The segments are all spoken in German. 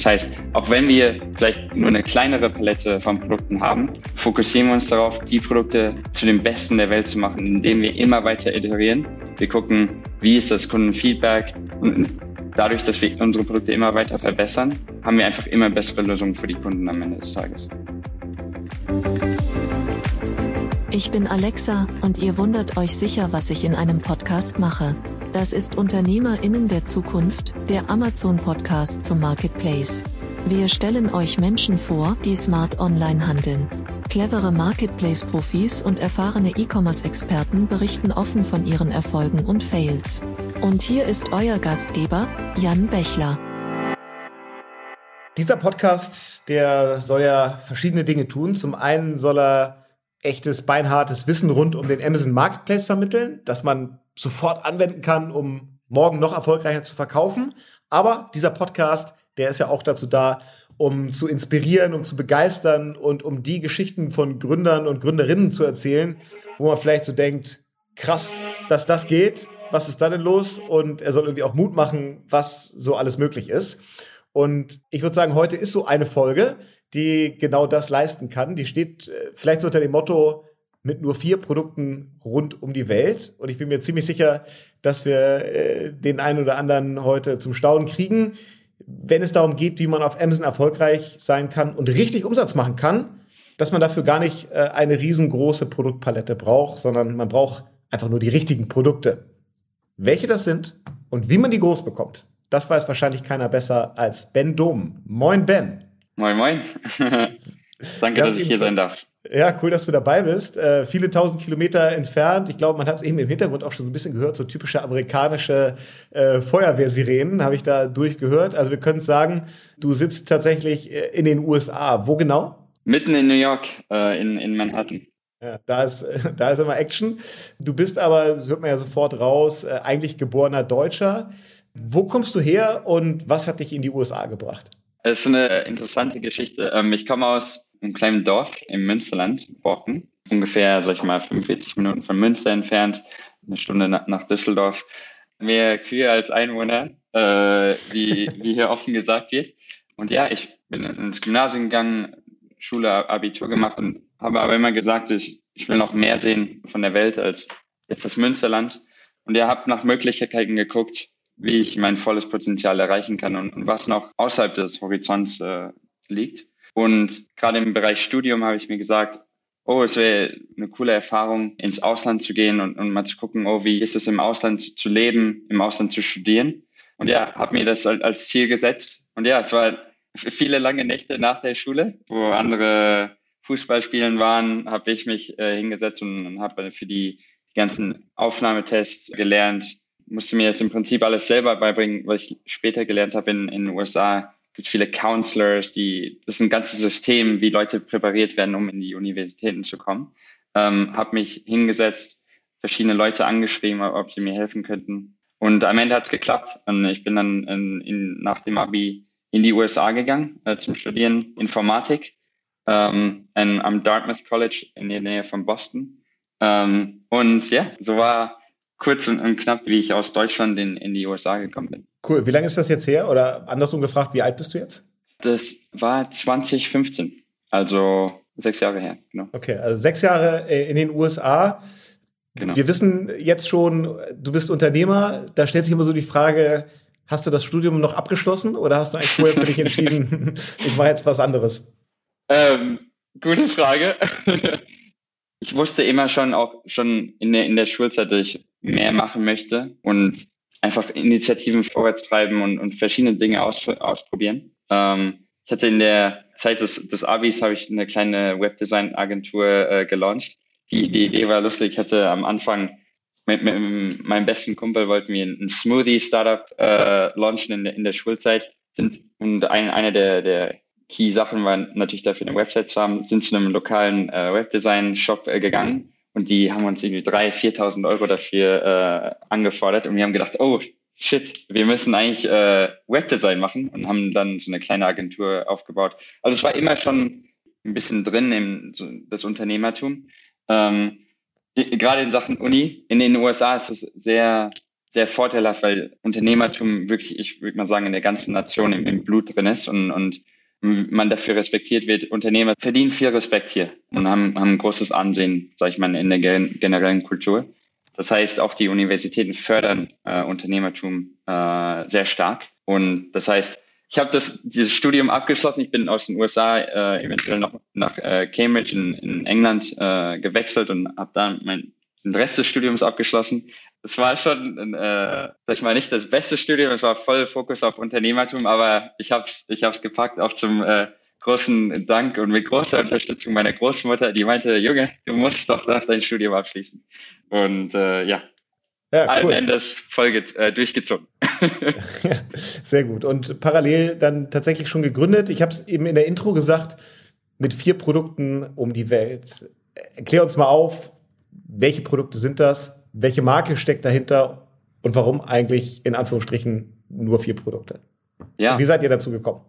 Das heißt, auch wenn wir vielleicht nur eine kleinere Palette von Produkten haben, fokussieren wir uns darauf, die Produkte zu den besten der Welt zu machen, indem wir immer weiter iterieren. Wir gucken, wie ist das Kundenfeedback und dadurch, dass wir unsere Produkte immer weiter verbessern, haben wir einfach immer bessere Lösungen für die Kunden am Ende des Tages. Ich bin Alexa und ihr wundert euch sicher, was ich in einem Podcast mache. Das ist Unternehmerinnen der Zukunft, der Amazon Podcast zum Marketplace. Wir stellen euch Menschen vor, die smart online handeln. Clevere Marketplace-Profis und erfahrene E-Commerce-Experten berichten offen von ihren Erfolgen und Fails. Und hier ist euer Gastgeber, Jan Bechler. Dieser Podcast, der soll ja verschiedene Dinge tun. Zum einen soll er echtes, beinhartes Wissen rund um den Amazon Marketplace vermitteln, das man sofort anwenden kann, um morgen noch erfolgreicher zu verkaufen. Aber dieser Podcast, der ist ja auch dazu da, um zu inspirieren, um zu begeistern und um die Geschichten von Gründern und Gründerinnen zu erzählen, wo man vielleicht so denkt, krass, dass das geht, was ist da denn los? Und er soll irgendwie auch Mut machen, was so alles möglich ist. Und ich würde sagen, heute ist so eine Folge, die genau das leisten kann. Die steht äh, vielleicht so unter dem Motto mit nur vier Produkten rund um die Welt. Und ich bin mir ziemlich sicher, dass wir äh, den einen oder anderen heute zum Staunen kriegen, wenn es darum geht, wie man auf Amazon erfolgreich sein kann und richtig Umsatz machen kann, dass man dafür gar nicht äh, eine riesengroße Produktpalette braucht, sondern man braucht einfach nur die richtigen Produkte. Welche das sind und wie man die groß bekommt, das weiß wahrscheinlich keiner besser als Ben Dom. Moin Ben. Moin, moin. Danke, dass ich hier sein darf. Ja, cool, dass du dabei bist. Äh, viele tausend Kilometer entfernt. Ich glaube, man hat es eben im Hintergrund auch schon so ein bisschen gehört, so typische amerikanische äh, Feuerwehrsirenen habe ich da durchgehört. Also wir können sagen, du sitzt tatsächlich äh, in den USA. Wo genau? Mitten in New York, äh, in, in Manhattan. Ja, da ist, da ist immer Action. Du bist aber, das hört man ja sofort raus, äh, eigentlich geborener Deutscher. Wo kommst du her und was hat dich in die USA gebracht? Es ist eine interessante Geschichte. Ähm, ich komme aus einem kleinen Dorf im Münsterland, Borken. Ungefähr, sag ich mal, 45 Minuten von Münster entfernt, eine Stunde nach Düsseldorf. Mehr Kühe als Einwohner, äh, wie, wie hier offen gesagt wird. Und ja, ich bin ins Gymnasium gegangen, Schule, Abitur gemacht und habe aber immer gesagt, ich, ich will noch mehr sehen von der Welt als jetzt das Münsterland. Und ihr habt nach Möglichkeiten geguckt, wie ich mein volles Potenzial erreichen kann und, und was noch außerhalb des Horizonts äh, liegt. Und gerade im Bereich Studium habe ich mir gesagt, oh, es wäre eine coole Erfahrung, ins Ausland zu gehen und, und mal zu gucken, oh, wie ist es im Ausland zu leben, im Ausland zu studieren. Und ja, habe mir das als Ziel gesetzt. Und ja, es war viele lange Nächte nach der Schule, wo andere Fußballspielen waren, habe ich mich äh, hingesetzt und, und habe für die, die ganzen Aufnahmetests gelernt, musste mir das im Prinzip alles selber beibringen, was ich später gelernt habe in, in den USA. Gibt viele Counselors, die, das ist ein ganzes System, wie Leute präpariert werden, um in die Universitäten zu kommen. Ähm, habe mich hingesetzt, verschiedene Leute angeschrieben, ob sie mir helfen könnten. Und am Ende hat es geklappt. Und ich bin dann in, in, nach dem Abi in die USA gegangen äh, zum Studieren Informatik ähm, in, am Dartmouth College in der Nähe von Boston. Ähm, und ja, so war kurz und, und, knapp, wie ich aus Deutschland in, in die USA gekommen bin. Cool. Wie lange ist das jetzt her? Oder andersrum gefragt, wie alt bist du jetzt? Das war 2015, also sechs Jahre her. Genau. Okay, also sechs Jahre äh, in den USA. Genau. Wir wissen jetzt schon, du bist Unternehmer. Da stellt sich immer so die Frage, hast du das Studium noch abgeschlossen oder hast du eigentlich vorher für dich entschieden, ich mache jetzt was anderes? Ähm, gute Frage. ich wusste immer schon, auch schon in der, in der Schulzeit, dass ich mehr machen möchte und einfach Initiativen vorwärts treiben und, und verschiedene Dinge aus, ausprobieren. Ähm, ich hatte in der Zeit des, des Abis habe ich eine kleine Webdesign-Agentur äh, gelauncht. Die, die Idee war lustig. Ich hatte am Anfang mit, mit meinem besten Kumpel wollten wir ein Smoothie-Startup äh, launchen in der, in der Schulzeit. Sind, und ein, eine der, der Key-Sachen war natürlich dafür eine Website zu haben, sind zu einem lokalen äh, Webdesign-Shop äh, gegangen und die haben uns irgendwie 3.000, 4.000 Euro dafür äh, angefordert. Und wir haben gedacht, oh, shit, wir müssen eigentlich äh, Webdesign machen und haben dann so eine kleine Agentur aufgebaut. Also es war immer schon ein bisschen drin im so, das Unternehmertum. Ähm, gerade in Sachen Uni. In den USA ist es sehr sehr vorteilhaft, weil Unternehmertum wirklich, ich würde mal sagen, in der ganzen Nation im, im Blut drin ist und, und man dafür respektiert wird. Unternehmer verdienen viel Respekt hier und haben, haben großes Ansehen, sage ich mal, in der generellen Kultur. Das heißt, auch die Universitäten fördern äh, Unternehmertum äh, sehr stark. Und das heißt, ich habe das dieses Studium abgeschlossen. Ich bin aus den USA äh, eventuell noch nach äh, Cambridge in, in England äh, gewechselt und habe da mein den Rest des Studiums abgeschlossen. Das war schon, äh, sag ich mal, nicht das beste Studium. Es war voll Fokus auf Unternehmertum, aber ich habe es ich hab's gepackt, auch zum äh, großen Dank und mit großer Unterstützung meiner Großmutter, die meinte, Junge, du musst doch dein Studium abschließen. Und äh, ja, ja, cool. allen Endes voll äh, durchgezogen. Sehr gut. Und parallel dann tatsächlich schon gegründet. Ich habe es eben in der Intro gesagt, mit vier Produkten um die Welt. Erklär uns mal auf, welche Produkte sind das? Welche Marke steckt dahinter? Und warum eigentlich in Anführungsstrichen nur vier Produkte? Ja. wie seid ihr dazu gekommen?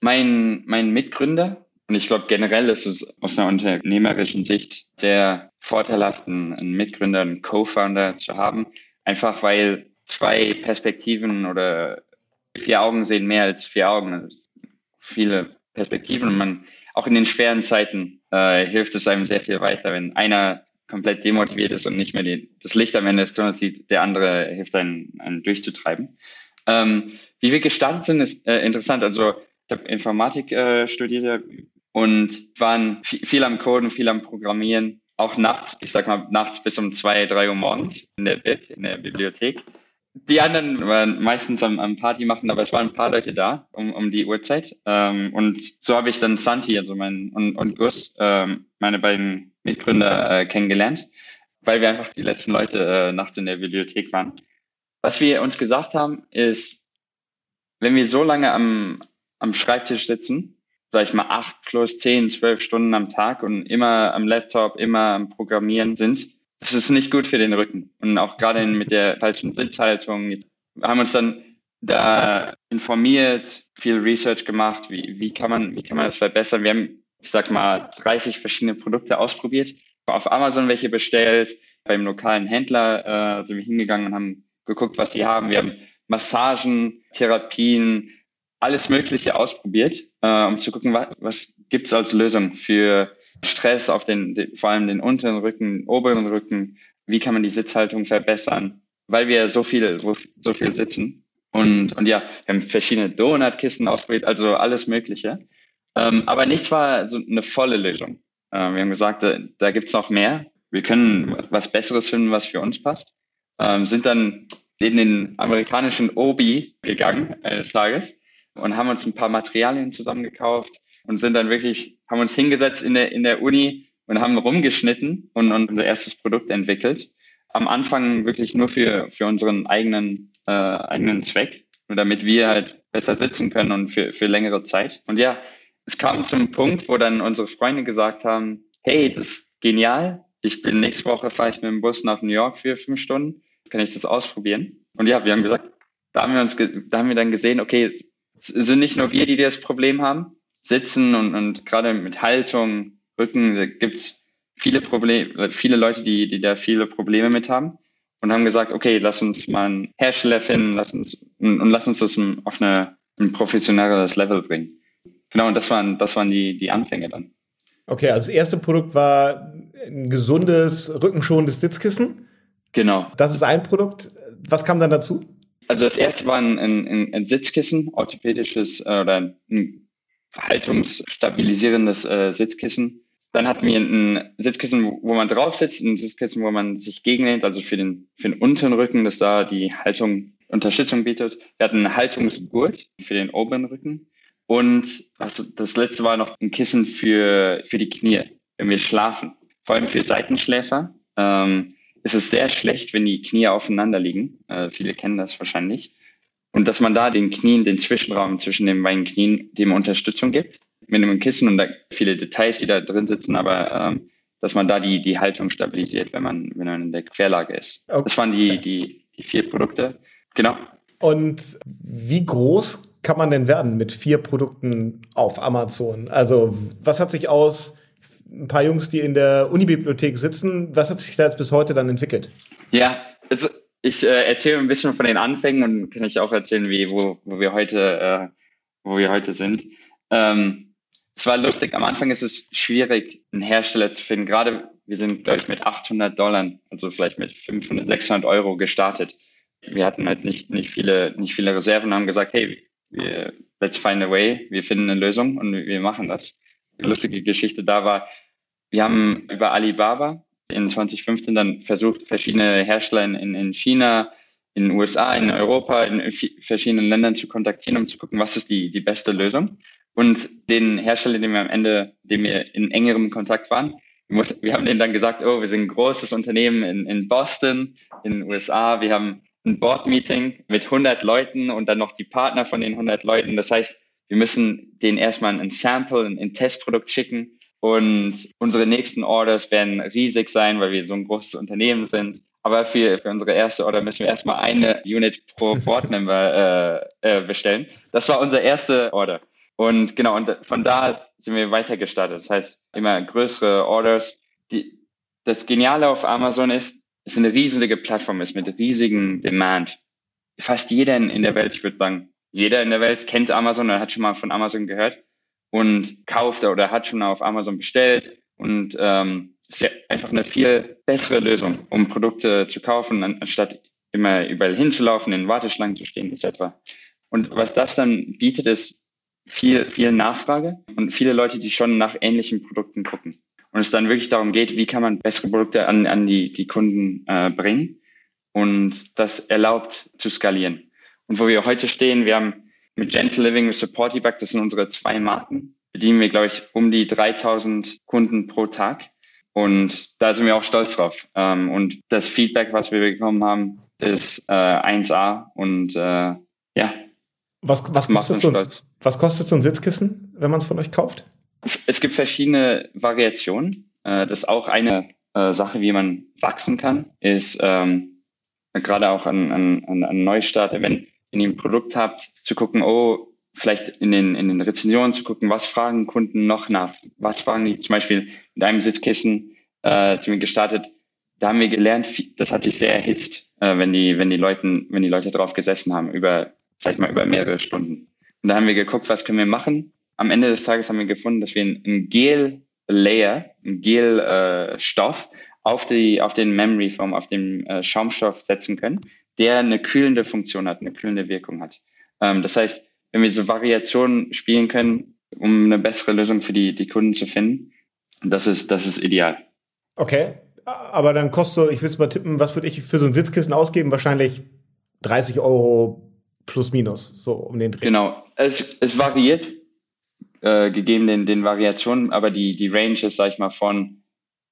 Mein, mein Mitgründer, und ich glaube generell ist es aus einer unternehmerischen Sicht sehr vorteilhaft, einen Mitgründer, einen Co-Founder zu haben. Einfach weil zwei Perspektiven oder vier Augen sehen mehr als vier Augen. Viele Perspektiven. Und man, auch in den schweren Zeiten äh, hilft es einem sehr viel weiter, wenn einer komplett demotiviert ist und nicht mehr die, das Licht am Ende des Tunnels sieht, der andere hilft einen, einen durchzutreiben. Ähm, wie wir gestartet sind, ist äh, interessant. Also ich habe Informatik äh, studiert und waren viel, am Coden, viel am Programmieren, auch nachts, ich sag mal nachts bis um zwei, drei Uhr morgens in der Bib, in der Bibliothek. Die anderen waren meistens am, am Party machen, aber es waren ein paar Leute da um, um die Uhrzeit. Ähm, und so habe ich dann Santi, also mein und, und Gus, ähm, meine beiden Mitgründer äh, kennengelernt, weil wir einfach die letzten Leute äh, nachts in der Bibliothek waren. Was wir uns gesagt haben, ist, wenn wir so lange am, am Schreibtisch sitzen, sag ich mal acht plus zehn, zwölf Stunden am Tag und immer am Laptop, immer am Programmieren sind, das ist nicht gut für den Rücken. Und auch gerade mit der falschen Sitzhaltung. Wir haben uns dann da informiert, viel Research gemacht, wie, wie, kann man, wie kann man das verbessern. Wir haben ich sag mal, 30 verschiedene Produkte ausprobiert, auf Amazon welche bestellt, beim lokalen Händler äh, sind wir hingegangen und haben geguckt, was die haben. Wir haben Massagen, Therapien, alles Mögliche ausprobiert, äh, um zu gucken, was, was gibt es als Lösung für Stress auf den, den, vor allem den unteren Rücken, oberen Rücken. Wie kann man die Sitzhaltung verbessern? Weil wir so viel, so viel sitzen. Und, und ja, wir haben verschiedene Donutkisten ausprobiert, also alles Mögliche. Ähm, aber nichts war so eine volle Lösung. Ähm, wir haben gesagt, da, da gibt es noch mehr. Wir können was Besseres finden, was für uns passt. Ähm, sind dann in den amerikanischen Obi gegangen eines Tages und haben uns ein paar Materialien zusammengekauft und sind dann wirklich, haben uns hingesetzt in der, in der Uni und haben rumgeschnitten und, und unser erstes Produkt entwickelt. Am Anfang wirklich nur für, für unseren eigenen, äh, eigenen Zweck, nur damit wir halt besser sitzen können und für, für längere Zeit. Und ja, es kam zum Punkt, wo dann unsere Freunde gesagt haben, hey, das ist genial. Ich bin nächste Woche fahre ich mit dem Bus nach New York für fünf Stunden. Kann ich das ausprobieren? Und ja, wir haben gesagt, da haben wir uns, da haben wir dann gesehen, okay, es sind nicht nur wir, die das Problem haben. Sitzen und, und gerade mit Haltung, Rücken, da gibt's viele Probleme, viele Leute, die, die da viele Probleme mit haben und haben gesagt, okay, lass uns mal einen Hersteller finden, lass uns und, und lass uns das auf eine, ein professionelleres Level bringen. Genau, und das waren, das waren die, die Anfänge dann. Okay, also das erste Produkt war ein gesundes, rückenschonendes Sitzkissen. Genau. Das ist ein Produkt. Was kam dann dazu? Also das erste war ein, ein, ein Sitzkissen, orthopädisches äh, oder ein haltungsstabilisierendes äh, Sitzkissen. Dann hatten wir ein Sitzkissen, wo man drauf sitzt, ein Sitzkissen, wo man sich gegenlehnt, also für den, für den unteren Rücken, das da die Haltung Unterstützung bietet. Wir hatten einen Haltungsgurt für den oberen Rücken. Und also das letzte war noch ein Kissen für, für die Knie, wenn wir schlafen. Vor allem für Seitenschläfer ähm, ist es sehr schlecht, wenn die Knie aufeinander liegen. Äh, viele kennen das wahrscheinlich. Und dass man da den Knien, den Zwischenraum zwischen den beiden Knien, dem Unterstützung gibt. Mit einem Kissen und da viele Details, die da drin sitzen, aber ähm, dass man da die, die Haltung stabilisiert, wenn man, wenn man in der Querlage ist. Okay. Das waren die, die, die vier Produkte. Genau. Und wie groß kann man denn werden mit vier Produkten auf Amazon? Also, was hat sich aus ein paar Jungs, die in der Unibibliothek sitzen, was hat sich da jetzt bis heute dann entwickelt? Ja, also ich äh, erzähle ein bisschen von den Anfängen und kann ich auch erzählen, wie, wo, wo wir heute, äh, wo wir heute sind. Ähm, es war lustig. Am Anfang ist es schwierig, einen Hersteller zu finden. Gerade wir sind, glaube ich, mit 800 Dollar, also vielleicht mit 500, 600 Euro gestartet. Wir hatten halt nicht, nicht viele, nicht viele Reserven und haben gesagt, hey, wir, let's find a way. Wir finden eine Lösung und wir machen das. Die lustige Geschichte da war, wir haben über Alibaba in 2015 dann versucht, verschiedene Hersteller in, in China, in den USA, in Europa, in verschiedenen Ländern zu kontaktieren, um zu gucken, was ist die, die beste Lösung. Und den Hersteller, den wir am Ende, dem wir in engerem Kontakt waren, wir haben denen dann gesagt, oh, wir sind ein großes Unternehmen in, in Boston, in den USA. Wir haben ein Board-Meeting mit 100 Leuten und dann noch die Partner von den 100 Leuten. Das heißt, wir müssen denen erstmal ein Sample, ein, ein Testprodukt schicken und unsere nächsten Orders werden riesig sein, weil wir so ein großes Unternehmen sind. Aber für, für unsere erste Order müssen wir erstmal eine Unit pro Board-Member äh, äh, bestellen. Das war unsere erste Order. Und genau, und von da sind wir weiter gestartet. Das heißt, immer größere Orders. Die, das Geniale auf Amazon ist, es ist eine riesige Plattform ist mit riesigen Demand. Fast jeder in, der Welt, ich würde sagen, jeder in der Welt kennt Amazon oder hat schon mal von Amazon gehört und kauft oder hat schon auf Amazon bestellt und ähm, ist ja einfach eine viel bessere Lösung, um Produkte zu kaufen, anstatt immer überall hinzulaufen, in Warteschlangen zu stehen etc. Und was das dann bietet, ist viel, viel Nachfrage und viele Leute, die schon nach ähnlichen Produkten gucken. Und es dann wirklich darum geht, wie kann man bessere Produkte an, an die, die Kunden äh, bringen. Und das erlaubt zu skalieren. Und wo wir heute stehen, wir haben mit Gentle Living und Supporty Back, das sind unsere zwei Marken, bedienen wir, glaube ich, um die 3000 Kunden pro Tag. Und da sind wir auch stolz drauf. Ähm, und das Feedback, was wir bekommen haben, ist äh, 1A und äh, ja. Was, was, kostet so, was kostet so ein Sitzkissen, wenn man es von euch kauft? Es gibt verschiedene Variationen. Äh, das ist auch eine äh, Sache, wie man wachsen kann, ist ähm, gerade auch an, an, an Neustarter, wenn, wenn ihr ein Produkt habt, zu gucken, oh, vielleicht in den, in den Rezensionen zu gucken, was fragen Kunden noch nach? Was fragen die zum Beispiel mit einem Sitzkissen, äh, sind wir gestartet, da haben wir gelernt, das hat sich sehr erhitzt, äh, wenn die, wenn die Leuten, wenn die Leute drauf gesessen haben, über, sag ich mal, über mehrere Stunden. Und da haben wir geguckt, was können wir machen? Am Ende des Tages haben wir gefunden, dass wir einen Gel-Layer, einen Gel-Stoff auf, die, auf den Memory Foam, auf den äh, Schaumstoff setzen können, der eine kühlende Funktion hat, eine kühlende Wirkung hat. Ähm, das heißt, wenn wir so Variationen spielen können, um eine bessere Lösung für die, die Kunden zu finden, das ist, das ist ideal. Okay, aber dann kostet, ich will es mal tippen, was würde ich für so ein Sitzkissen ausgeben? Wahrscheinlich 30 Euro plus minus, so um den Dreh. Genau, es, es variiert äh, gegeben den, den Variationen, aber die, die Range ist, sag ich mal, von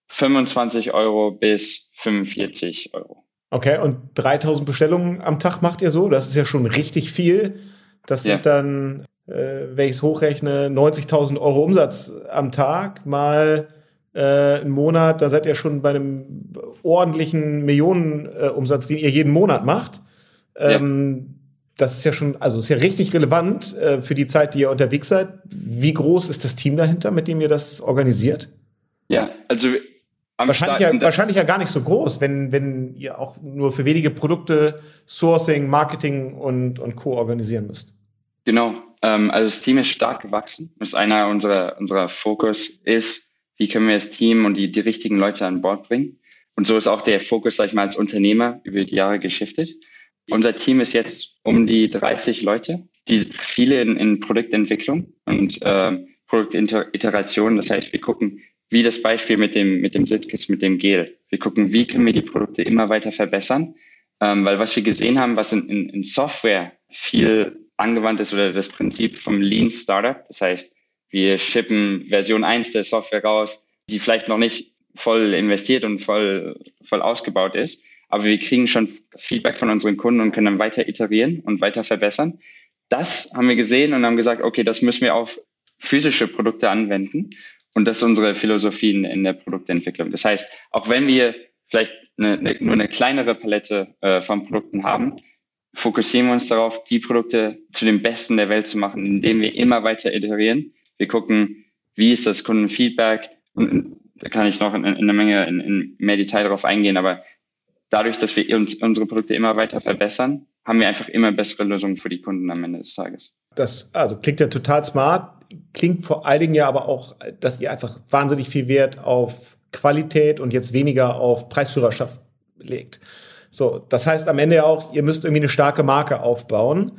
25 Euro bis 45 Euro. Okay, und 3000 Bestellungen am Tag macht ihr so? Das ist ja schon richtig viel. Das sind ja. dann, äh, wenn ich es hochrechne, 90.000 Euro Umsatz am Tag mal äh, einen Monat. Da seid ihr schon bei einem ordentlichen Millionenumsatz, äh, den ihr jeden Monat macht. Ähm, ja das ist ja schon, also ist ja richtig relevant äh, für die Zeit, die ihr unterwegs seid. Wie groß ist das Team dahinter, mit dem ihr das organisiert? Ja, also wahrscheinlich ja, wahrscheinlich ja gar nicht so groß, wenn, wenn ihr auch nur für wenige Produkte Sourcing, Marketing und, und Co. organisieren müsst. Genau. Ähm, also das Team ist stark gewachsen. Das ist einer unserer, unserer Fokus ist, wie können wir das Team und die, die richtigen Leute an Bord bringen. Und so ist auch der Fokus, sag ich mal, als Unternehmer über die Jahre geschiftet. Unser Team ist jetzt um die 30 Leute, die viele in, in Produktentwicklung und äh, Produktiteration. Das heißt, wir gucken, wie das Beispiel mit dem, mit dem Sitzkissen, mit dem Gel. Wir gucken, wie können wir die Produkte immer weiter verbessern. Ähm, weil was wir gesehen haben, was in, in, in Software viel angewandt ist oder das Prinzip vom Lean Startup. Das heißt, wir shippen Version 1 der Software raus, die vielleicht noch nicht voll investiert und voll, voll ausgebaut ist aber wir kriegen schon Feedback von unseren Kunden und können dann weiter iterieren und weiter verbessern. Das haben wir gesehen und haben gesagt, okay, das müssen wir auf physische Produkte anwenden. Und das ist unsere Philosophie in, der Produktentwicklung. Das heißt, auch wenn wir vielleicht eine, eine, nur eine kleinere Palette äh, von Produkten haben, fokussieren wir uns darauf, die Produkte zu den besten der Welt zu machen, indem wir immer weiter iterieren. Wir gucken, wie ist das Kundenfeedback. Und da kann ich noch in, in einer Menge in, in mehr Detail darauf eingehen, aber dadurch, dass wir uns unsere Produkte immer weiter verbessern, haben wir einfach immer bessere Lösungen für die Kunden am Ende des Tages. Das also klingt ja total smart, klingt vor allen Dingen ja aber auch, dass ihr einfach wahnsinnig viel Wert auf Qualität und jetzt weniger auf Preisführerschaft legt. So, das heißt am Ende ja auch, ihr müsst irgendwie eine starke Marke aufbauen.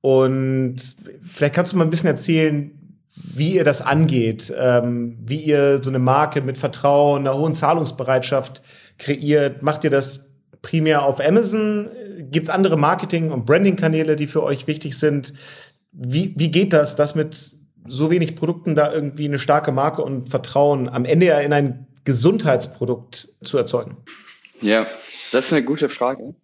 Und vielleicht kannst du mal ein bisschen erzählen, wie ihr das angeht, ähm, wie ihr so eine Marke mit Vertrauen, einer hohen Zahlungsbereitschaft kreiert. Macht ihr das primär auf Amazon? Gibt es andere Marketing- und Branding-Kanäle, die für euch wichtig sind? Wie, wie geht das, dass mit so wenig Produkten da irgendwie eine starke Marke und Vertrauen am Ende ja in ein Gesundheitsprodukt zu erzeugen? Ja, das ist eine gute Frage.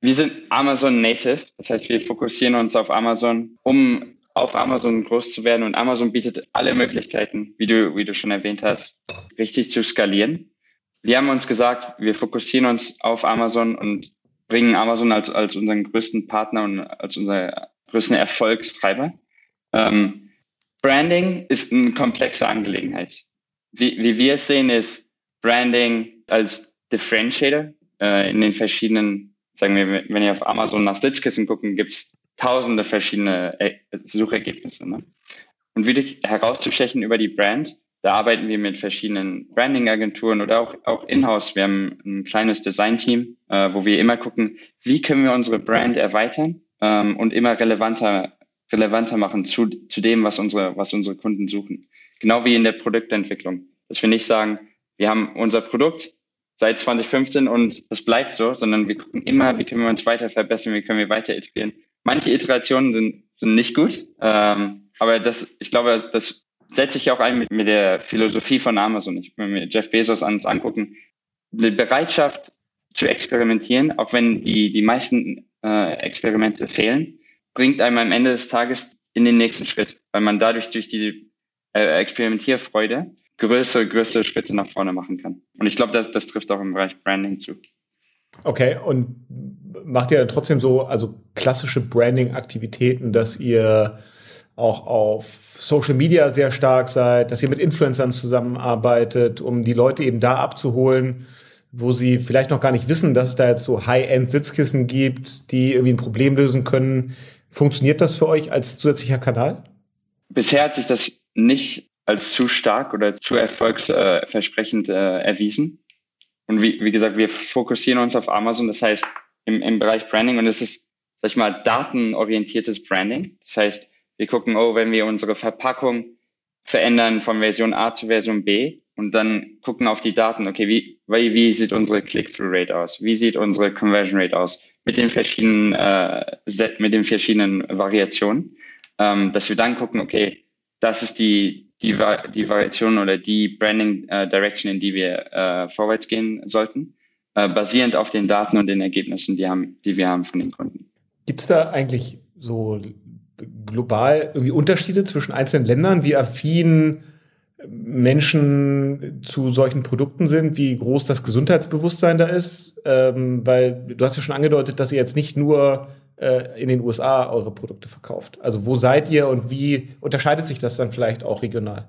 Wir sind Amazon Native, das heißt, wir fokussieren uns auf Amazon, um auf Amazon groß zu werden und Amazon bietet alle Möglichkeiten, wie du, wie du schon erwähnt hast, richtig zu skalieren. Wir haben uns gesagt, wir fokussieren uns auf Amazon und bringen Amazon als, als unseren größten Partner und als unseren größten Erfolgstreiber. Ähm, Branding ist eine komplexe Angelegenheit. Wie, wie wir es sehen, ist Branding als Differentiator äh, in den verschiedenen, sagen wir, wenn ihr auf Amazon nach Sitzkissen gucken, gibt es tausende verschiedene äh, Suchergebnisse. Ne? Und wirklich herauszustechen über die Brand, da arbeiten wir mit verschiedenen Branding-Agenturen oder auch, auch in-house. Wir haben ein kleines Design-Team, äh, wo wir immer gucken, wie können wir unsere Brand erweitern ähm, und immer relevanter, relevanter machen zu, zu dem, was unsere, was unsere Kunden suchen. Genau wie in der Produktentwicklung. Dass wir nicht sagen, wir haben unser Produkt, seit 2015 und das bleibt so, sondern wir gucken immer, wie können wir uns weiter verbessern, wie können wir weiter iterieren. Manche Iterationen sind, sind nicht gut, ähm, aber das, ich glaube, das setzt sich auch ein mit, mit der Philosophie von Amazon. Ich, wenn wir Jeff Bezos ans angucken, die Bereitschaft zu experimentieren, auch wenn die, die meisten äh, Experimente fehlen, bringt einem am Ende des Tages in den nächsten Schritt, weil man dadurch durch die äh, Experimentierfreude größere, größere Schritte nach vorne machen kann. Und ich glaube, das, das trifft auch im Bereich Branding zu. Okay, und macht ihr dann trotzdem so, also klassische Branding-Aktivitäten, dass ihr auch auf Social Media sehr stark seid, dass ihr mit Influencern zusammenarbeitet, um die Leute eben da abzuholen, wo sie vielleicht noch gar nicht wissen, dass es da jetzt so High-End-Sitzkissen gibt, die irgendwie ein Problem lösen können. Funktioniert das für euch als zusätzlicher Kanal? Bisher hat sich das nicht als zu stark oder zu erfolgsversprechend äh, erwiesen. Und wie, wie gesagt, wir fokussieren uns auf Amazon, das heißt im, im Bereich Branding und es ist, sag ich mal, datenorientiertes Branding. Das heißt, wir gucken, oh, wenn wir unsere Verpackung verändern von Version A zu Version B und dann gucken auf die Daten, okay, wie, wie, wie sieht unsere Click-Through-Rate aus? Wie sieht unsere Conversion Rate aus? Mit den verschiedenen, äh, mit den verschiedenen Variationen, ähm, dass wir dann gucken, okay, das ist die, die, die Variation oder die Branding äh, Direction, in die wir äh, vorwärts gehen sollten, äh, basierend auf den Daten und den Ergebnissen, die, haben, die wir haben von den Kunden. Gibt es da eigentlich so global irgendwie Unterschiede zwischen einzelnen Ländern, wie affin Menschen zu solchen Produkten sind, wie groß das Gesundheitsbewusstsein da ist? Ähm, weil du hast ja schon angedeutet, dass ihr jetzt nicht nur äh, in den USA eure Produkte verkauft. Also wo seid ihr und wie unterscheidet sich das dann vielleicht auch regional?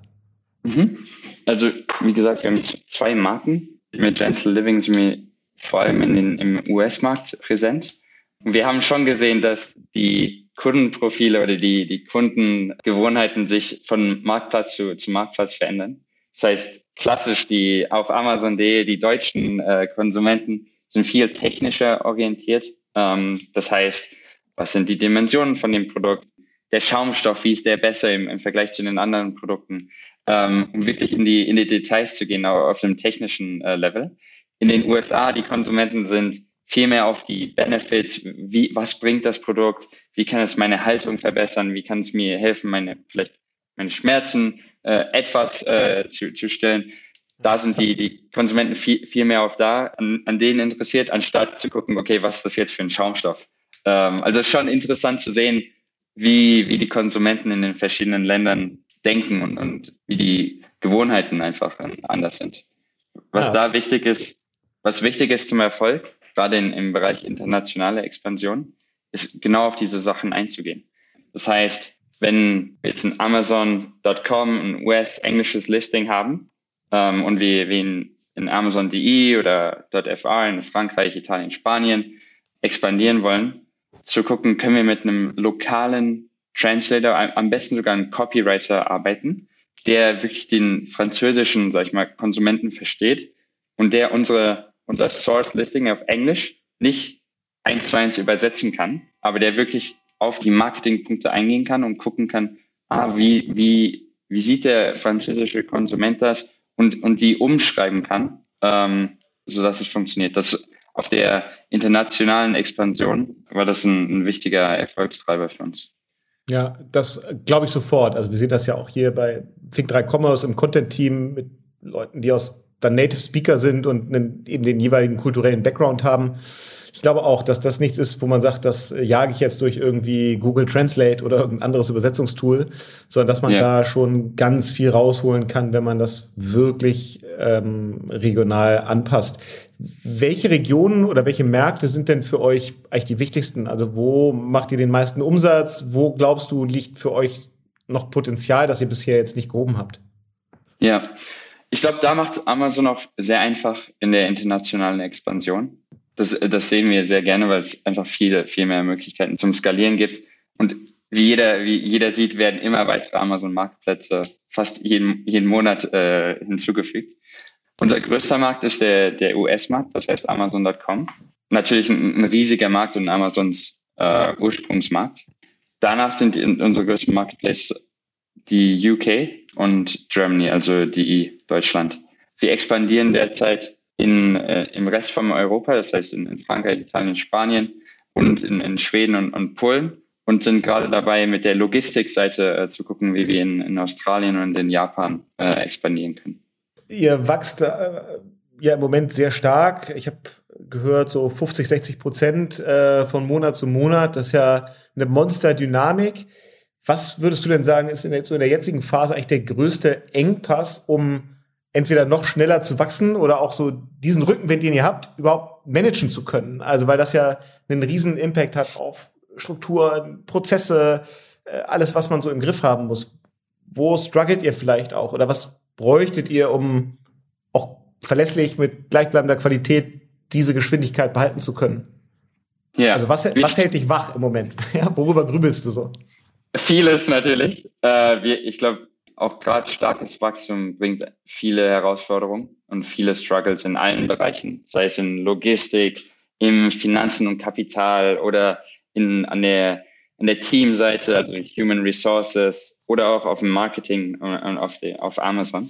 Mhm. Also wie gesagt, wir haben zwei Marken. Mit Gentle Living sind wir vor allem in den, im US-Markt präsent. Und wir haben schon gesehen, dass die Kundenprofile oder die, die Kundengewohnheiten sich von Marktplatz zu, zu Marktplatz verändern. Das heißt, klassisch die auf Amazon.de, die deutschen äh, Konsumenten sind viel technischer orientiert. Ähm, das heißt, was sind die Dimensionen von dem Produkt? Der Schaumstoff, wie ist der besser im, im Vergleich zu den anderen Produkten? Ähm, um wirklich in die, in die Details zu gehen, auf dem technischen äh, Level. In den USA, die Konsumenten sind viel mehr auf die Benefits, wie, was bringt das Produkt, wie kann es meine Haltung verbessern, wie kann es mir helfen, meine, vielleicht meine Schmerzen äh, etwas äh, zu, zu stellen. Da sind die, die Konsumenten viel, viel mehr auf da, an, an denen interessiert, anstatt zu gucken, okay, was ist das jetzt für ein Schaumstoff? Ähm, also es ist schon interessant zu sehen, wie, wie die Konsumenten in den verschiedenen Ländern denken und, und wie die Gewohnheiten einfach anders sind. Was ja. da wichtig ist, was wichtig ist zum Erfolg, gerade in, im Bereich internationale Expansion, ist genau auf diese Sachen einzugehen. Das heißt, wenn wir jetzt ein Amazon.com, ein US-englisches Listing haben ähm, und wir, wir in in Amazon.de oder .fr in Frankreich, Italien, Spanien expandieren wollen, zu gucken, können wir mit einem lokalen Translator, am besten sogar einem Copywriter arbeiten, der wirklich den französischen, sag ich mal, Konsumenten versteht und der unsere, unser Source Listing auf Englisch nicht eins zu eins übersetzen kann, aber der wirklich auf die Marketingpunkte eingehen kann und gucken kann, ah, wie, wie, wie sieht der französische Konsument das und, und die umschreiben kann, ähm, sodass es funktioniert. Das auf der internationalen Expansion war das ein, ein wichtiger Erfolgstreiber für uns. Ja, das glaube ich sofort. Also wir sehen das ja auch hier bei Think3 Commerce im Content-Team mit Leuten, die aus dann Native Speaker sind und einen, eben den jeweiligen kulturellen Background haben. Ich glaube auch, dass das nichts ist, wo man sagt, das jage ich jetzt durch irgendwie Google Translate oder irgendein anderes Übersetzungstool, sondern dass man ja. da schon ganz viel rausholen kann, wenn man das wirklich ähm, regional anpasst. Welche Regionen oder welche Märkte sind denn für euch eigentlich die wichtigsten? Also wo macht ihr den meisten Umsatz? Wo glaubst du, liegt für euch noch Potenzial, das ihr bisher jetzt nicht gehoben habt? Ja, ich glaube, da macht Amazon auch sehr einfach in der internationalen Expansion. Das, das sehen wir sehr gerne, weil es einfach viele, viel mehr Möglichkeiten zum Skalieren gibt. Und wie jeder, wie jeder sieht, werden immer weitere Amazon-Marktplätze fast jeden, jeden Monat äh, hinzugefügt. Unser größter Markt ist der, der US-Markt, das heißt Amazon.com. Natürlich ein, ein, riesiger Markt und Amazons äh, Ursprungsmarkt. Danach sind unsere größten Marketplaces die UK und Germany, also die Deutschland. Wir expandieren derzeit in, äh, im Rest von Europa, das heißt in, in Frankreich, Italien, Spanien und in, in Schweden und, und, Polen und sind gerade dabei, mit der Logistikseite äh, zu gucken, wie wir in, in Australien und in Japan äh, expandieren können. Ihr wächst äh, ja im Moment sehr stark. Ich habe gehört, so 50, 60 Prozent äh, von Monat zu Monat. Das ist ja eine Monsterdynamik. Was würdest du denn sagen, ist in der, so in der jetzigen Phase eigentlich der größte Engpass, um entweder noch schneller zu wachsen oder auch so diesen Rückenwind, den ihr habt, überhaupt managen zu können? Also weil das ja einen riesen Impact hat auf Strukturen, Prozesse, äh, alles, was man so im Griff haben muss. Wo struggelt ihr vielleicht auch? Oder was bräuchtet ihr, um auch verlässlich mit gleichbleibender Qualität diese Geschwindigkeit behalten zu können? Ja. Also was, was hält dich wach im Moment? Ja, worüber grübelst du so? Vieles natürlich. Äh, wir, ich glaube, auch gerade starkes Wachstum bringt viele Herausforderungen und viele Struggles in allen Bereichen, sei es in Logistik, im Finanzen und Kapital oder in, an der an der Teamseite, also Human Resources oder auch auf dem Marketing und auf, die, auf Amazon.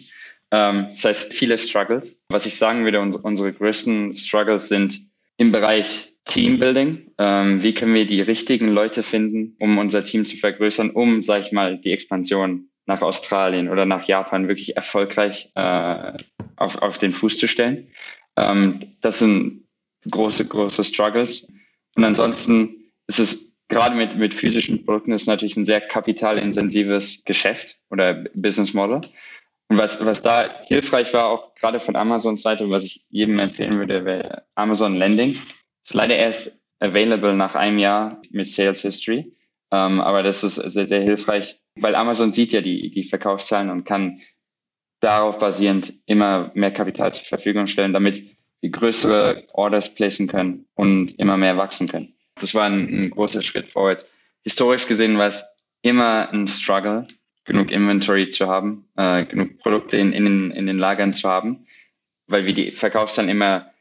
Ähm, das heißt, viele Struggles. Was ich sagen würde, unsere, unsere größten Struggles sind im Bereich Teambuilding. Ähm, wie können wir die richtigen Leute finden, um unser Team zu vergrößern, um, sag ich mal, die Expansion nach Australien oder nach Japan wirklich erfolgreich äh, auf, auf den Fuß zu stellen. Ähm, das sind große, große Struggles. Und ansonsten ist es gerade mit, mit physischen Produkten ist natürlich ein sehr kapitalintensives Geschäft oder Business Model. Und was, was da hilfreich war, auch gerade von Amazons Seite, was ich jedem empfehlen würde, wäre Amazon Lending. Ist leider erst available nach einem Jahr mit Sales History. Ähm, aber das ist sehr, sehr hilfreich, weil Amazon sieht ja die, die Verkaufszahlen und kann darauf basierend immer mehr Kapital zur Verfügung stellen, damit wir größere Orders placen können und immer mehr wachsen können das war ein, ein großer Schritt vorwärts. Historisch gesehen war es immer ein Struggle, genug Inventory zu haben, äh, genug Produkte in, in, in den Lagern zu haben, weil wir die Verkaufszahlen immer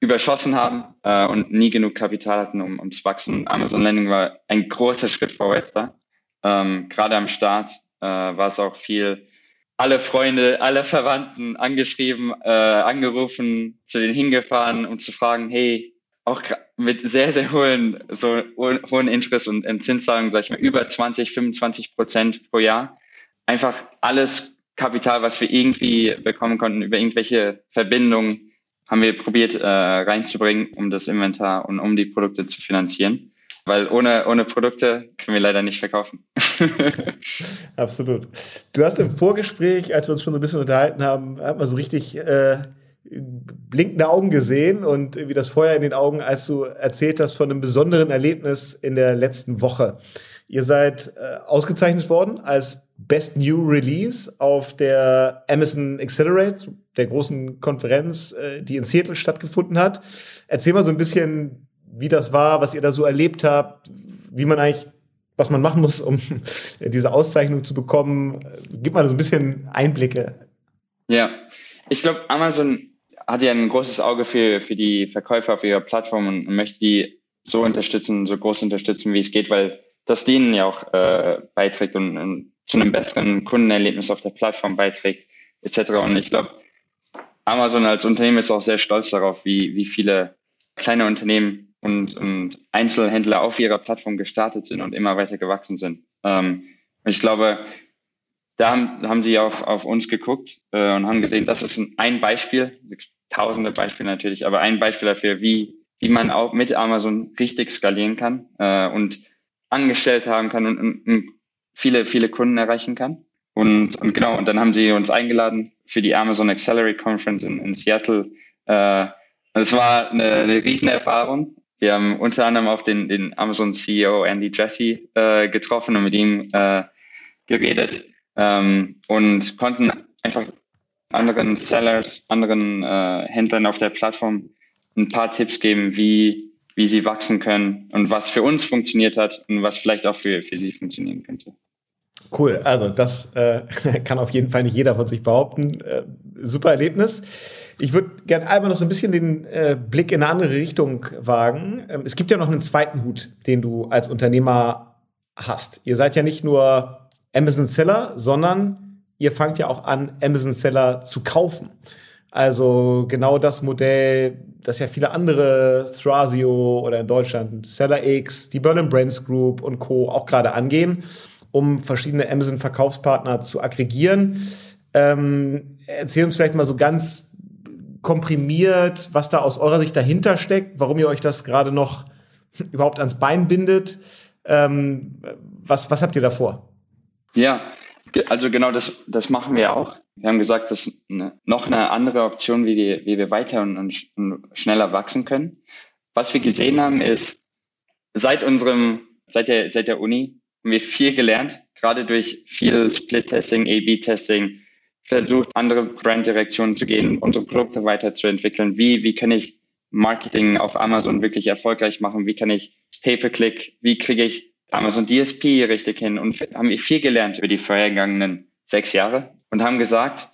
überschossen haben äh, und nie genug Kapital hatten, um, um zu wachsen. Amazon Landing war ein großer Schritt vorwärts da. Ähm, Gerade am Start äh, war es auch viel, alle Freunde, alle Verwandten angeschrieben, äh, angerufen, zu denen hingefahren, um zu fragen, hey, auch mit sehr, sehr hohen, so hohen Interest und Zinszahlungen, sag ich mal, über 20, 25 Prozent pro Jahr. Einfach alles Kapital, was wir irgendwie bekommen konnten, über irgendwelche Verbindungen, haben wir probiert äh, reinzubringen, um das Inventar und um die Produkte zu finanzieren. Weil ohne, ohne Produkte können wir leider nicht verkaufen. Absolut. Du hast im Vorgespräch, als wir uns schon ein bisschen unterhalten haben, hat man so richtig äh, blinkende Augen gesehen und wie das Feuer in den Augen, als du erzählt hast von einem besonderen Erlebnis in der letzten Woche. Ihr seid äh, ausgezeichnet worden als Best New Release auf der Amazon Accelerate, der großen Konferenz, äh, die in Seattle stattgefunden hat. Erzähl mal so ein bisschen, wie das war, was ihr da so erlebt habt, wie man eigentlich, was man machen muss, um diese Auszeichnung zu bekommen. Gib mal so ein bisschen Einblicke. Ja, ich glaube, Amazon hat ja ein großes Auge für, für die Verkäufer auf ihrer Plattform und, und möchte die so unterstützen, so groß unterstützen, wie es geht, weil das denen ja auch äh, beiträgt und, und zu einem besseren Kundenerlebnis auf der Plattform beiträgt, etc. Und ich glaube, Amazon als Unternehmen ist auch sehr stolz darauf, wie, wie viele kleine Unternehmen und, und Einzelhändler auf ihrer Plattform gestartet sind und immer weiter gewachsen sind. Ähm, ich glaube, da haben, haben sie auf, auf uns geguckt äh, und haben gesehen, das ist ein, ein Beispiel, tausende Beispiele natürlich, aber ein Beispiel dafür, wie, wie man auch mit Amazon richtig skalieren kann äh, und angestellt haben kann und, und, und viele, viele Kunden erreichen kann. Und, und genau, und dann haben sie uns eingeladen für die Amazon Accelerate Conference in, in Seattle. Äh, und es war eine, eine Riesenerfahrung. Wir haben unter anderem auch den, den Amazon CEO Andy Jesse äh, getroffen und mit ihm äh, geredet ähm, und konnten einfach anderen Sellers, anderen äh, Händlern auf der Plattform ein paar Tipps geben, wie, wie sie wachsen können und was für uns funktioniert hat und was vielleicht auch für, für sie funktionieren könnte. Cool, also das äh, kann auf jeden Fall nicht jeder von sich behaupten. Äh, super Erlebnis. Ich würde gerne einmal noch so ein bisschen den äh, Blick in eine andere Richtung wagen. Ähm, es gibt ja noch einen zweiten Hut, den du als Unternehmer hast. Ihr seid ja nicht nur Amazon Seller, sondern ihr fangt ja auch an, Amazon Seller zu kaufen. Also genau das Modell, das ja viele andere Thrasio oder in Deutschland Seller X, die Berlin Brands Group und Co. auch gerade angehen, um verschiedene Amazon-Verkaufspartner zu aggregieren. Ähm, erzähl uns vielleicht mal so ganz komprimiert, was da aus eurer Sicht dahinter steckt, warum ihr euch das gerade noch überhaupt ans Bein bindet. Ähm, was, was habt ihr da vor? Ja, also genau das, das machen wir auch. Wir haben gesagt, das ist eine, noch eine andere Option, wie wir, wie wir weiter und, und, schneller wachsen können. Was wir gesehen haben, ist, seit unserem, seit der, seit der Uni haben wir viel gelernt, gerade durch viel Split-Testing, A-B-Testing, versucht, andere Branddirektionen zu gehen, unsere Produkte weiterzuentwickeln. Wie, wie kann ich Marketing auf Amazon wirklich erfolgreich machen? Wie kann ich Pay-per-Click? Wie kriege ich Amazon DSP richtig hin und haben viel gelernt über die vorhergegangenen sechs Jahre und haben gesagt,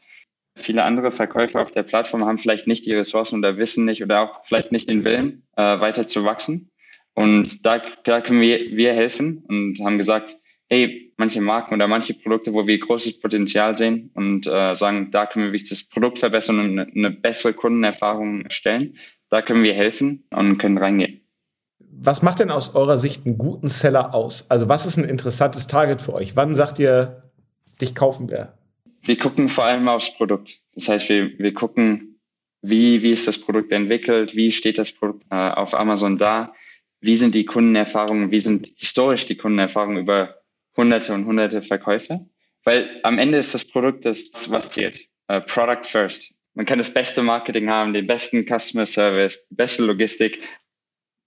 viele andere Verkäufer auf der Plattform haben vielleicht nicht die Ressourcen oder wissen nicht oder auch vielleicht nicht den Willen, äh, weiter zu wachsen. Und da, da können wir, wir helfen und haben gesagt, hey, manche Marken oder manche Produkte, wo wir großes Potenzial sehen und äh, sagen, da können wir wirklich das Produkt verbessern und eine, eine bessere Kundenerfahrung erstellen, da können wir helfen und können reingehen. Was macht denn aus eurer Sicht einen guten Seller aus? Also was ist ein interessantes Target für euch? Wann sagt ihr, dich kaufen wir? Wir gucken vor allem aufs Produkt. Das heißt, wir, wir gucken, wie, wie ist das Produkt entwickelt, wie steht das Produkt äh, auf Amazon da, wie sind die Kundenerfahrungen, wie sind historisch die Kundenerfahrungen über hunderte und hunderte Verkäufe. Weil am Ende ist das Produkt das, was zählt. Uh, Product first. Man kann das beste Marketing haben, den besten Customer Service, die beste Logistik,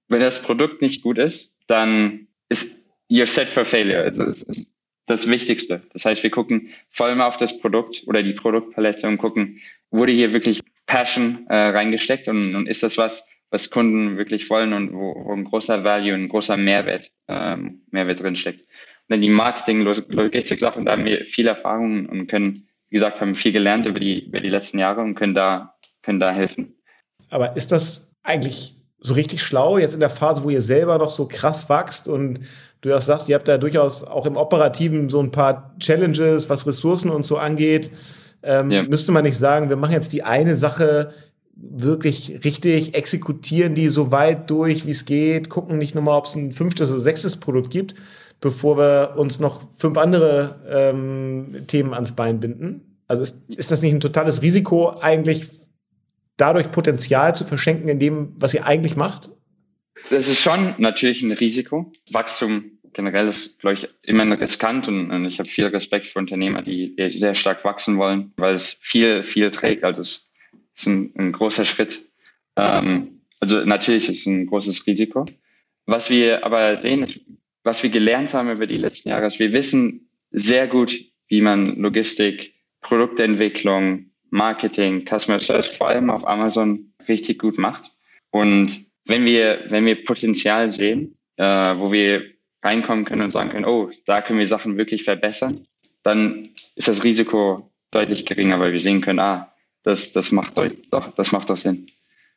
wenn das Produkt nicht gut ist, dann ist you're set for failure. Ist das Wichtigste. Das heißt, wir gucken vor allem auf das Produkt oder die Produktpalette und gucken, wurde hier wirklich Passion äh, reingesteckt und, und ist das was, was Kunden wirklich wollen und wo, wo ein großer Value, ein großer Mehrwert, ähm, Mehrwert drinsteckt. Und dann die Marketing, Logistik Sachen, da haben wir viel Erfahrung und können, wie gesagt, haben viel gelernt über die, über die letzten Jahre und können da, können da helfen. Aber ist das eigentlich so richtig schlau, jetzt in der Phase, wo ihr selber noch so krass wächst und du das sagst, ihr habt da durchaus auch im Operativen so ein paar Challenges, was Ressourcen und so angeht. Ähm, ja. Müsste man nicht sagen, wir machen jetzt die eine Sache wirklich richtig, exekutieren die so weit durch, wie es geht, gucken nicht nochmal, ob es ein fünftes oder sechstes Produkt gibt, bevor wir uns noch fünf andere ähm, Themen ans Bein binden. Also ist, ist das nicht ein totales Risiko eigentlich dadurch Potenzial zu verschenken in dem, was ihr eigentlich macht? Das ist schon natürlich ein Risiko. Wachstum generell ist, glaube ich, immer riskant und, und ich habe viel Respekt für Unternehmer, die, sehr stark wachsen wollen, weil es viel, viel trägt. Also es ist ein, ein großer Schritt. Ähm, also natürlich ist es ein großes Risiko. Was wir aber sehen, ist, was wir gelernt haben über die letzten Jahre ist, wir wissen sehr gut, wie man Logistik, Produktentwicklung, Marketing, Customer Service vor allem auf Amazon richtig gut macht. Und wenn wir, wenn wir Potenzial sehen, äh, wo wir reinkommen können und sagen können, oh, da können wir Sachen wirklich verbessern, dann ist das Risiko deutlich geringer, weil wir sehen können, ah, das, das macht doch, das macht doch Sinn.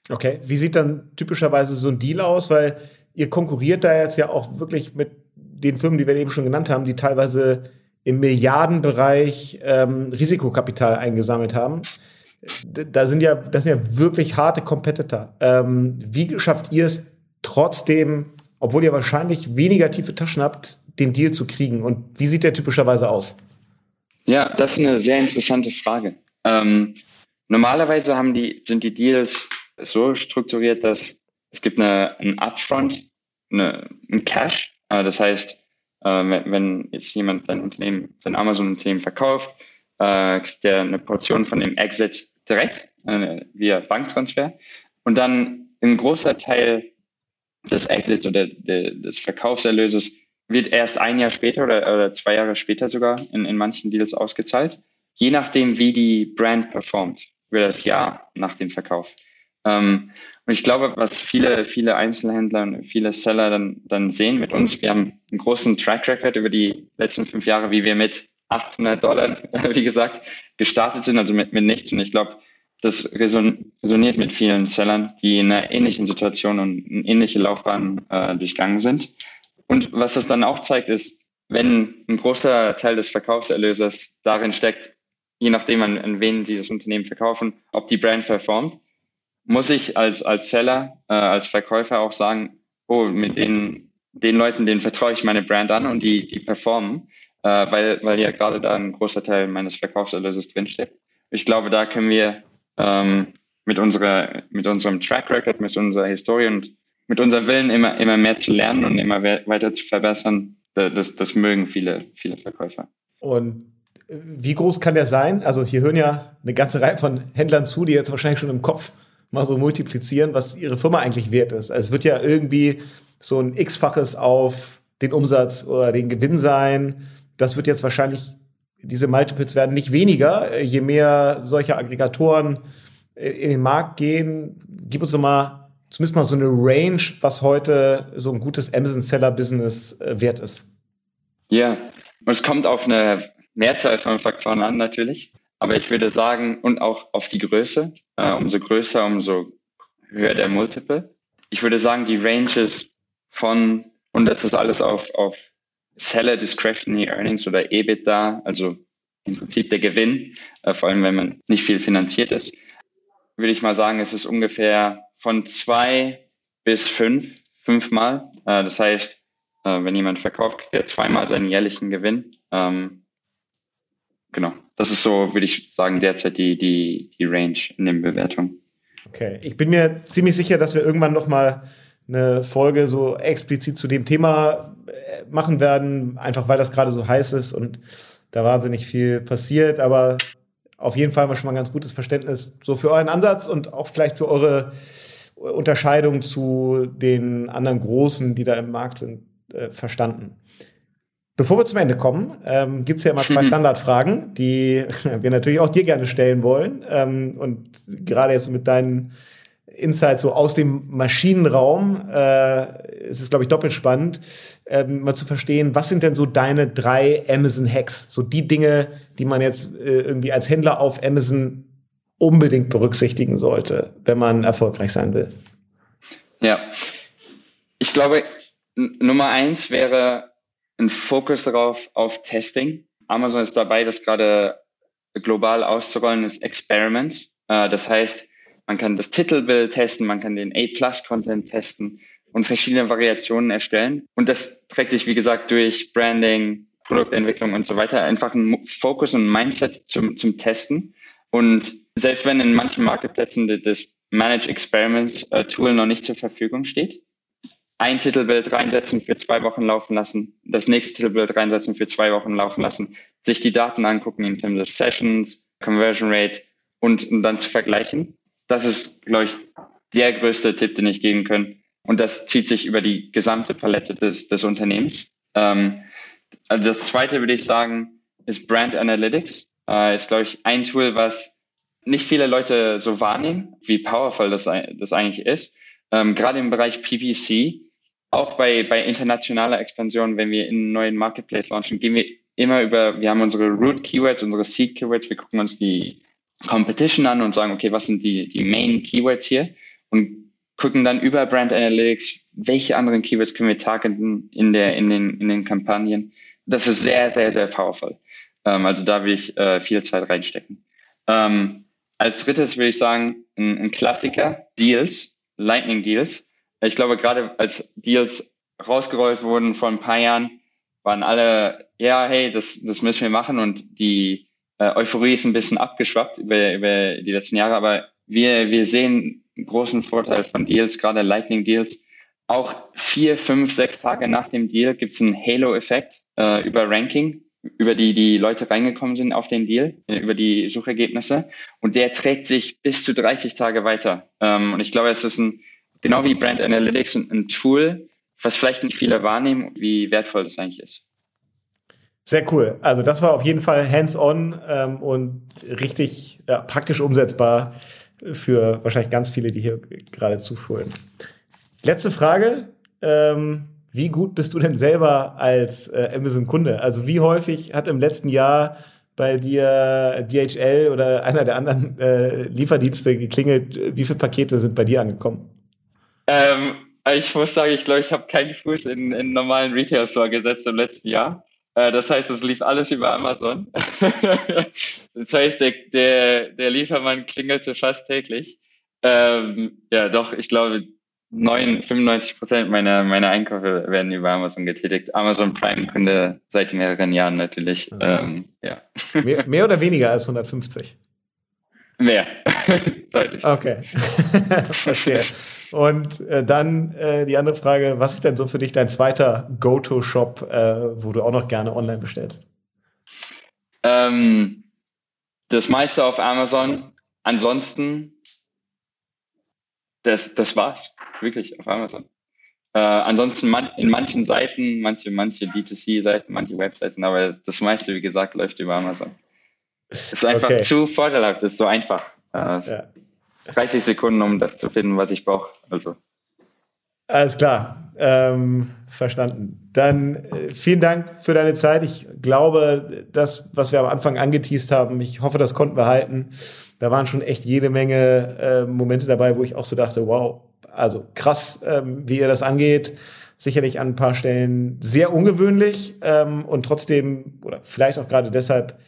Okay, wie sieht dann typischerweise so ein Deal aus? Weil ihr konkurriert da jetzt ja auch wirklich mit den Firmen, die wir eben schon genannt haben, die teilweise im Milliardenbereich ähm, Risikokapital eingesammelt haben. Da sind ja, das sind ja wirklich harte Competitor. Ähm, wie schafft ihr es trotzdem, obwohl ihr wahrscheinlich weniger tiefe Taschen habt, den Deal zu kriegen? Und wie sieht der typischerweise aus? Ja, das ist eine sehr interessante Frage. Ähm, normalerweise haben die, sind die Deals so strukturiert, dass es gibt eine, ein Upfront, eine, ein Cash. Äh, das heißt, äh, wenn jetzt jemand ein Unternehmen, sein Amazon-Unternehmen verkauft, äh, kriegt er eine Portion von dem Exit direkt äh, via Banktransfer. Und dann ein großer Teil des Exits oder de, des Verkaufserlöses wird erst ein Jahr später oder, oder zwei Jahre später sogar in, in manchen Deals ausgezahlt. Je nachdem, wie die Brand performt, wird das Jahr nach dem Verkauf. Ähm, und ich glaube, was viele, viele Einzelhändler und viele Seller dann, dann sehen mit uns, wir haben einen großen Track Record über die letzten fünf Jahre, wie wir mit 800 Dollar, wie gesagt, gestartet sind, also mit, mit nichts. Und ich glaube, das resoniert mit vielen Sellern, die in einer ähnlichen Situation und eine ähnliche Laufbahn äh, durchgangen sind. Und was das dann auch zeigt, ist, wenn ein großer Teil des Verkaufserlöses darin steckt, je nachdem, an, an wen sie das Unternehmen verkaufen, ob die Brand performt, muss ich als, als Seller, äh, als Verkäufer auch sagen, oh, mit den, den Leuten, denen vertraue ich meine Brand an und die, die performen, äh, weil, weil ja gerade da ein großer Teil meines Verkaufserlöses drinsteckt. Ich glaube, da können wir ähm, mit, unserer, mit unserem Track Record, mit unserer Historie und mit unserem Willen immer, immer mehr zu lernen und immer weiter zu verbessern, das, das mögen viele, viele Verkäufer. Und wie groß kann der sein? Also hier hören ja eine ganze Reihe von Händlern zu, die jetzt wahrscheinlich schon im Kopf mal so multiplizieren, was ihre Firma eigentlich wert ist. Also es wird ja irgendwie so ein X-faches auf den Umsatz oder den Gewinn sein. Das wird jetzt wahrscheinlich, diese Multiples werden nicht weniger, je mehr solche Aggregatoren in den Markt gehen. Gib uns doch mal zumindest mal so eine Range, was heute so ein gutes Amazon-Seller-Business äh, wert ist. Ja, es kommt auf eine Mehrzahl von Faktoren an natürlich. Aber ich würde sagen, und auch auf die Größe, äh, umso größer, umso höher der Multiple. Ich würde sagen, die Ranges von, und das ist alles auf, auf Seller Discretionary Earnings oder EBITDA, also im Prinzip der Gewinn, äh, vor allem wenn man nicht viel finanziert ist, würde ich mal sagen, es ist ungefähr von zwei bis fünf, fünfmal. Äh, das heißt, äh, wenn jemand verkauft, kriegt er zweimal seinen jährlichen Gewinn. Ähm, genau das ist so, würde ich sagen, derzeit die, die, die Range in den Bewertungen. Okay, ich bin mir ziemlich sicher, dass wir irgendwann noch mal eine Folge so explizit zu dem Thema machen werden, einfach weil das gerade so heiß ist und da wahnsinnig viel passiert. Aber auf jeden Fall mal schon mal ein ganz gutes Verständnis so für euren Ansatz und auch vielleicht für eure Unterscheidung zu den anderen Großen, die da im Markt sind, äh, verstanden. Bevor wir zum Ende kommen, ähm, gibt es ja immer zwei Standardfragen, die wir natürlich auch dir gerne stellen wollen. Ähm, und gerade jetzt mit deinen Insights so aus dem Maschinenraum äh, ist es, glaube ich, doppelt spannend, ähm, mal zu verstehen, was sind denn so deine drei Amazon-Hacks? So die Dinge, die man jetzt äh, irgendwie als Händler auf Amazon unbedingt berücksichtigen sollte, wenn man erfolgreich sein will. Ja, ich glaube, Nummer eins wäre ein Fokus darauf auf Testing. Amazon ist dabei, das gerade global auszurollen, ist Experiments. Äh, das heißt, man kann das Titelbild testen, man kann den A-Plus-Content testen und verschiedene Variationen erstellen. Und das trägt sich, wie gesagt, durch Branding, Produktentwicklung und so weiter. Einfach ein Fokus und Mindset zum, zum Testen. Und selbst wenn in manchen Marktplätzen das Manage Experiments äh, Tool noch nicht zur Verfügung steht, ein Titelbild reinsetzen, für zwei Wochen laufen lassen, das nächste Titelbild reinsetzen, für zwei Wochen laufen lassen, sich die Daten angucken in terms of Sessions, Conversion Rate und, und dann zu vergleichen. Das ist, glaube ich, der größte Tipp, den ich geben kann. Und das zieht sich über die gesamte Palette des, des Unternehmens. Ähm, also das zweite würde ich sagen, ist Brand Analytics. Äh, ist, glaube ich, ein Tool, was nicht viele Leute so wahrnehmen, wie powerful das, das eigentlich ist. Ähm, gerade im Bereich PPC, auch bei, bei internationaler Expansion, wenn wir in einen neuen Marketplace launchen, gehen wir immer über, wir haben unsere Root Keywords, unsere Seed Keywords, wir gucken uns die Competition an und sagen, okay, was sind die, die Main Keywords hier und gucken dann über Brand Analytics, welche anderen Keywords können wir targeten in der, in den, in den Kampagnen. Das ist sehr, sehr, sehr powerful. Ähm, also da will ich äh, viel Zeit reinstecken. Ähm, als drittes würde ich sagen, ein, ein Klassiker, Deals, Lightning Deals. Ich glaube, gerade als Deals rausgerollt wurden vor ein paar Jahren, waren alle, ja, hey, das, das müssen wir machen und die äh, Euphorie ist ein bisschen abgeschwappt über, über die letzten Jahre, aber wir, wir sehen einen großen Vorteil von Deals, gerade Lightning Deals. Auch vier, fünf, sechs Tage nach dem Deal gibt es einen Halo-Effekt äh, über Ranking, über die die Leute reingekommen sind auf den Deal, äh, über die Suchergebnisse. Und der trägt sich bis zu 30 Tage weiter. Ähm, und ich glaube, es ist ein, genau wie Brand Analytics, ein, ein Tool, was vielleicht nicht viele wahrnehmen, wie wertvoll das eigentlich ist. Sehr cool. Also das war auf jeden Fall hands-on ähm, und richtig ja, praktisch umsetzbar für wahrscheinlich ganz viele, die hier gerade zuführen. Letzte Frage. Ähm, wie gut bist du denn selber als äh, Amazon-Kunde? Also wie häufig hat im letzten Jahr bei dir DHL oder einer der anderen äh, Lieferdienste geklingelt? Wie viele Pakete sind bei dir angekommen? Ähm, ich muss sagen, ich glaube, ich habe keinen Fuß in, in normalen Retail-Store gesetzt im letzten Jahr. Äh, das heißt, es lief alles über Amazon. das heißt, der, der, der Liefermann klingelte fast täglich. Ähm, ja, doch, ich glaube, 9, 95 Prozent meiner, meiner Einkäufe werden über Amazon getätigt. Amazon Prime-Kunde seit mehreren Jahren natürlich. Ähm, ja. Mehr, mehr oder weniger als 150? Mehr. Deutlich. Okay. Verstehe. Und äh, dann äh, die andere Frage, was ist denn so für dich dein zweiter Go-To-Shop, äh, wo du auch noch gerne online bestellst? Ähm, das meiste auf Amazon. Ansonsten, das, das war's. Wirklich auf Amazon. Äh, ansonsten man, in manchen Seiten, manche, manche D2C-Seiten, manche Webseiten, aber das, das meiste, wie gesagt, läuft über Amazon. Es ist einfach okay. zu vorteilhaft, es ist so einfach. Äh, ja. 30 Sekunden, um das zu finden, was ich brauche. Also. Alles klar. Ähm, verstanden. Dann äh, vielen Dank für deine Zeit. Ich glaube, das, was wir am Anfang angeteased haben, ich hoffe, das konnten wir halten. Da waren schon echt jede Menge äh, Momente dabei, wo ich auch so dachte, wow, also krass, ähm, wie ihr das angeht. Sicherlich an ein paar Stellen sehr ungewöhnlich ähm, und trotzdem, oder vielleicht auch gerade deshalb,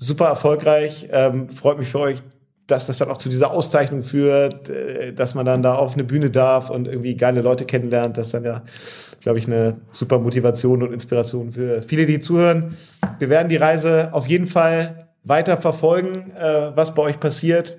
super erfolgreich. Ähm, freut mich für euch, dass das dann auch zu dieser Auszeichnung führt, äh, dass man dann da auf eine Bühne darf und irgendwie geile Leute kennenlernt. Das ist dann ja, glaube ich, eine super Motivation und Inspiration für viele, die zuhören. Wir werden die Reise auf jeden Fall weiter verfolgen, äh, was bei euch passiert.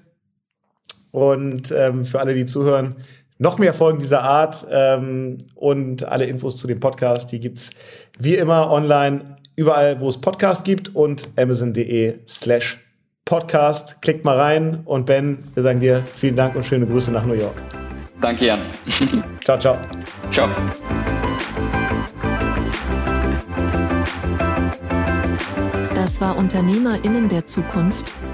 Und ähm, für alle, die zuhören, noch mehr Folgen dieser Art ähm, und alle Infos zu dem Podcast, die gibt's wie immer online, überall, wo es Podcast gibt und amazon.de slash Podcast. Klickt mal rein und Ben, wir sagen dir vielen Dank und schöne Grüße nach New York. Danke, Jan. ciao, ciao. Ciao. Das war Unternehmerinnen der Zukunft,